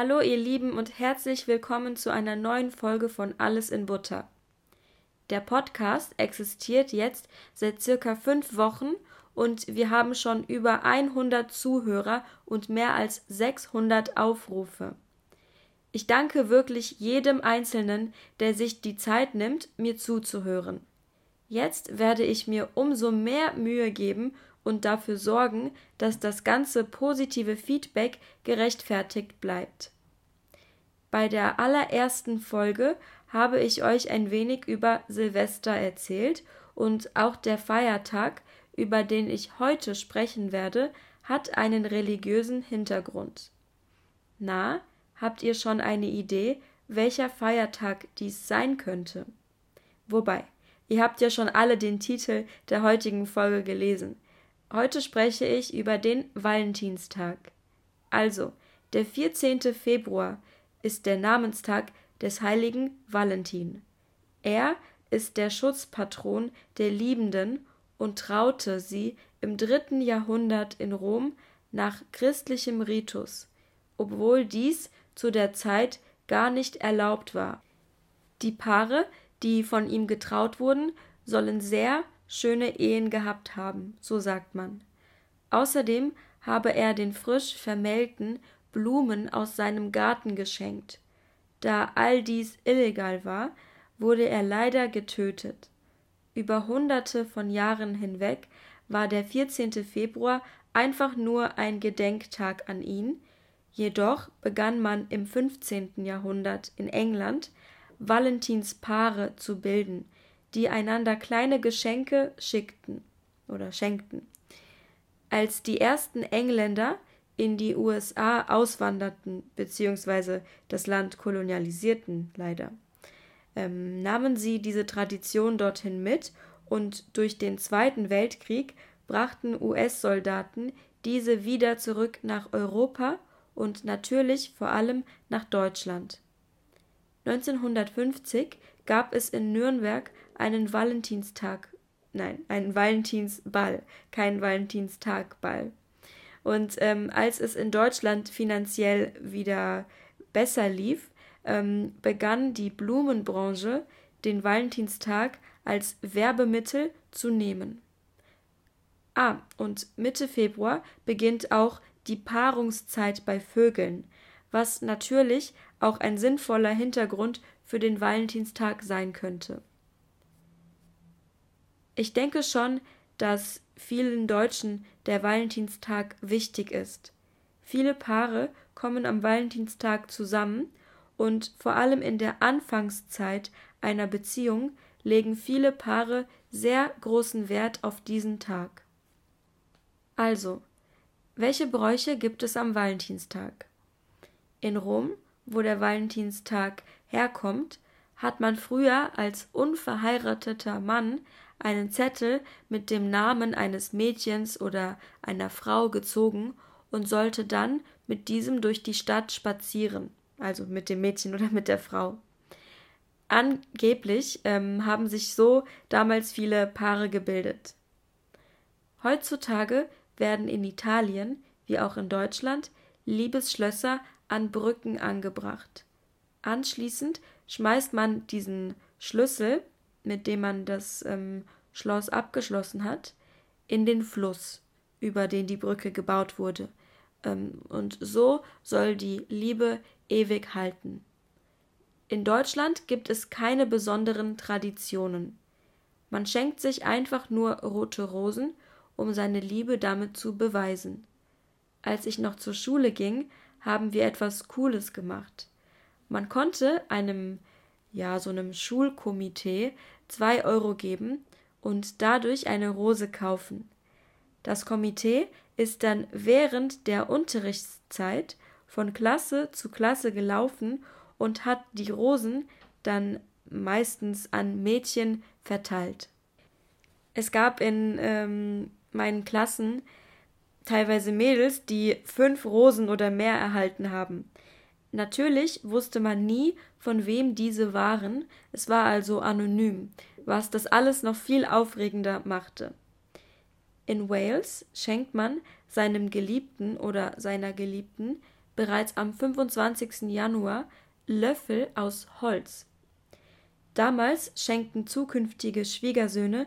Hallo ihr Lieben und herzlich willkommen zu einer neuen Folge von Alles in Butter. Der Podcast existiert jetzt seit circa fünf Wochen und wir haben schon über 100 Zuhörer und mehr als 600 Aufrufe. Ich danke wirklich jedem Einzelnen, der sich die Zeit nimmt, mir zuzuhören. Jetzt werde ich mir umso mehr Mühe geben und dafür sorgen, dass das ganze positive Feedback gerechtfertigt bleibt. Bei der allerersten Folge habe ich euch ein wenig über Silvester erzählt und auch der Feiertag, über den ich heute sprechen werde, hat einen religiösen Hintergrund. Na, habt ihr schon eine Idee, welcher Feiertag dies sein könnte? Wobei, ihr habt ja schon alle den Titel der heutigen Folge gelesen. Heute spreche ich über den Valentinstag. Also, der 14. Februar ist der Namenstag des heiligen Valentin. Er ist der Schutzpatron der Liebenden und traute sie im dritten Jahrhundert in Rom nach christlichem Ritus, obwohl dies zu der Zeit gar nicht erlaubt war. Die Paare, die von ihm getraut wurden, sollen sehr schöne Ehen gehabt haben, so sagt man. Außerdem habe er den frisch Vermählten Blumen aus seinem Garten geschenkt. Da all dies illegal war, wurde er leider getötet. Über hunderte von Jahren hinweg war der 14. Februar einfach nur ein Gedenktag an ihn, jedoch begann man im 15. Jahrhundert in England Valentinspaare zu bilden, die einander kleine Geschenke schickten oder schenkten. Als die ersten Engländer in die USA auswanderten bzw. das Land kolonialisierten leider, ähm, nahmen sie diese Tradition dorthin mit und durch den Zweiten Weltkrieg brachten US-Soldaten diese wieder zurück nach Europa und natürlich vor allem nach Deutschland. 1950 gab es in Nürnberg einen Valentinstag, nein, einen Valentinsball, keinen Valentinstagball. Und ähm, als es in Deutschland finanziell wieder besser lief, ähm, begann die Blumenbranche den Valentinstag als Werbemittel zu nehmen. Ah, und Mitte Februar beginnt auch die Paarungszeit bei Vögeln, was natürlich auch ein sinnvoller Hintergrund für den Valentinstag sein könnte. Ich denke schon, dass vielen Deutschen der Valentinstag wichtig ist. Viele Paare kommen am Valentinstag zusammen und vor allem in der Anfangszeit einer Beziehung legen viele Paare sehr großen Wert auf diesen Tag. Also, welche Bräuche gibt es am Valentinstag? In Rom, wo der Valentinstag herkommt, hat man früher als unverheirateter Mann einen Zettel mit dem Namen eines Mädchens oder einer Frau gezogen und sollte dann mit diesem durch die Stadt spazieren, also mit dem Mädchen oder mit der Frau. Angeblich ähm, haben sich so damals viele Paare gebildet. Heutzutage werden in Italien, wie auch in Deutschland, Liebesschlösser an Brücken angebracht. Anschließend schmeißt man diesen Schlüssel mit dem man das ähm, Schloss abgeschlossen hat, in den Fluss, über den die Brücke gebaut wurde. Ähm, und so soll die Liebe ewig halten. In Deutschland gibt es keine besonderen Traditionen. Man schenkt sich einfach nur rote Rosen, um seine Liebe damit zu beweisen. Als ich noch zur Schule ging, haben wir etwas Cooles gemacht. Man konnte einem ja, so einem Schulkomitee zwei Euro geben und dadurch eine Rose kaufen. Das Komitee ist dann während der Unterrichtszeit von Klasse zu Klasse gelaufen und hat die Rosen dann meistens an Mädchen verteilt. Es gab in ähm, meinen Klassen teilweise Mädels, die fünf Rosen oder mehr erhalten haben. Natürlich wusste man nie, von wem diese waren, es war also anonym, was das alles noch viel aufregender machte. In Wales schenkt man seinem Geliebten oder seiner Geliebten bereits am 25. Januar Löffel aus Holz. Damals schenkten zukünftige Schwiegersöhne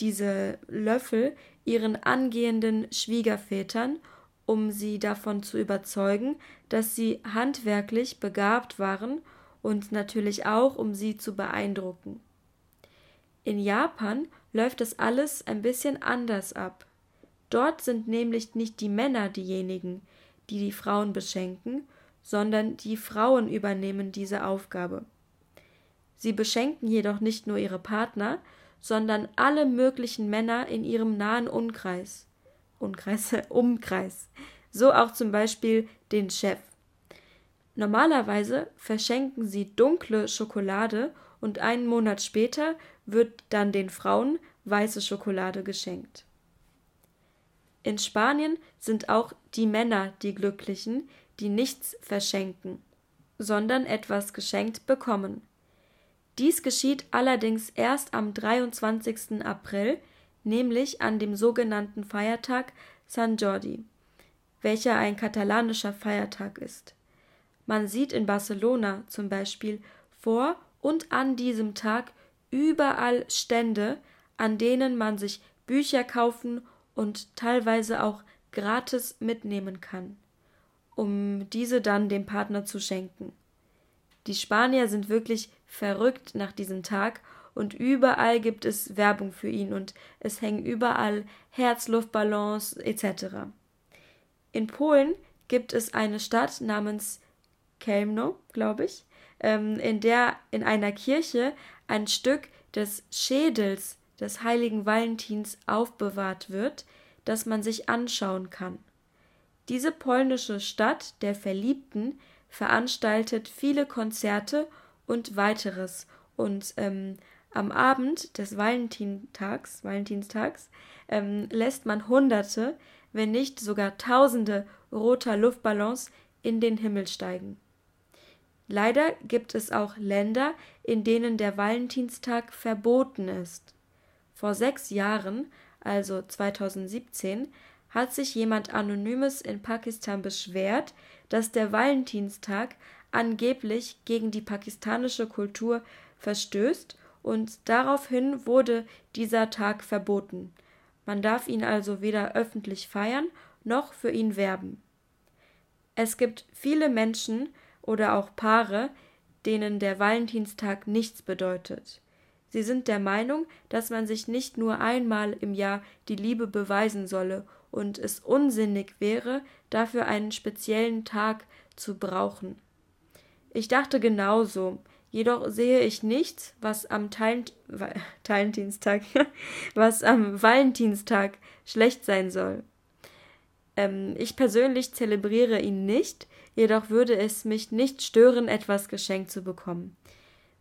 diese Löffel ihren angehenden Schwiegervätern, um sie davon zu überzeugen, dass sie handwerklich begabt waren und natürlich auch, um sie zu beeindrucken. In Japan läuft das alles ein bisschen anders ab. Dort sind nämlich nicht die Männer diejenigen, die die Frauen beschenken, sondern die Frauen übernehmen diese Aufgabe. Sie beschenken jedoch nicht nur ihre Partner, sondern alle möglichen Männer in ihrem nahen Umkreis. Umkreis, Umkreis. So auch zum Beispiel den Chef. Normalerweise verschenken sie dunkle Schokolade und einen Monat später wird dann den Frauen weiße Schokolade geschenkt. In Spanien sind auch die Männer die Glücklichen, die nichts verschenken, sondern etwas geschenkt bekommen. Dies geschieht allerdings erst am 23. April, nämlich an dem sogenannten Feiertag San Jordi, welcher ein katalanischer Feiertag ist. Man sieht in Barcelona zum Beispiel vor und an diesem Tag überall Stände, an denen man sich Bücher kaufen und teilweise auch gratis mitnehmen kann, um diese dann dem Partner zu schenken. Die Spanier sind wirklich verrückt nach diesem Tag und überall gibt es Werbung für ihn und es hängen überall Herzluftballons etc. In Polen gibt es eine Stadt namens Kelmno, glaube ich, ähm, in der in einer Kirche ein Stück des Schädels des heiligen Valentins aufbewahrt wird, das man sich anschauen kann. Diese polnische Stadt der Verliebten veranstaltet viele Konzerte und weiteres und ähm, am Abend des Valentintags, Valentinstags ähm, lässt man Hunderte, wenn nicht sogar Tausende roter Luftballons in den Himmel steigen. Leider gibt es auch Länder, in denen der Valentinstag verboten ist. Vor sechs Jahren, also 2017, hat sich jemand Anonymes in Pakistan beschwert, dass der Valentinstag angeblich gegen die pakistanische Kultur verstößt und daraufhin wurde dieser Tag verboten. Man darf ihn also weder öffentlich feiern noch für ihn werben. Es gibt viele Menschen oder auch Paare, denen der Valentinstag nichts bedeutet. Sie sind der Meinung, dass man sich nicht nur einmal im Jahr die Liebe beweisen solle und es unsinnig wäre, dafür einen speziellen Tag zu brauchen. Ich dachte genauso, jedoch sehe ich nichts, was am Valentinstag, was am Valentinstag schlecht sein soll. Ähm, ich persönlich zelebriere ihn nicht, jedoch würde es mich nicht stören, etwas geschenkt zu bekommen.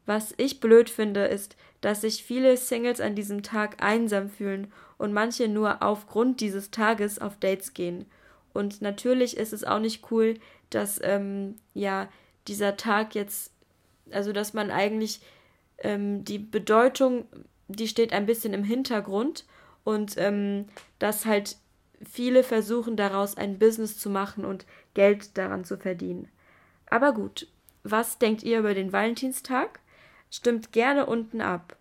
Was ich blöd finde, ist, dass sich viele Singles an diesem Tag einsam fühlen und manche nur aufgrund dieses Tages auf Dates gehen. Und natürlich ist es auch nicht cool, dass ähm, ja dieser Tag jetzt, also dass man eigentlich ähm, die Bedeutung, die steht ein bisschen im Hintergrund und ähm, dass halt viele versuchen daraus ein Business zu machen und Geld daran zu verdienen. Aber gut, was denkt ihr über den Valentinstag? Stimmt gerne unten ab.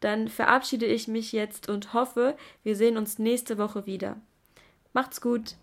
Dann verabschiede ich mich jetzt und hoffe, wir sehen uns nächste Woche wieder. Macht's gut!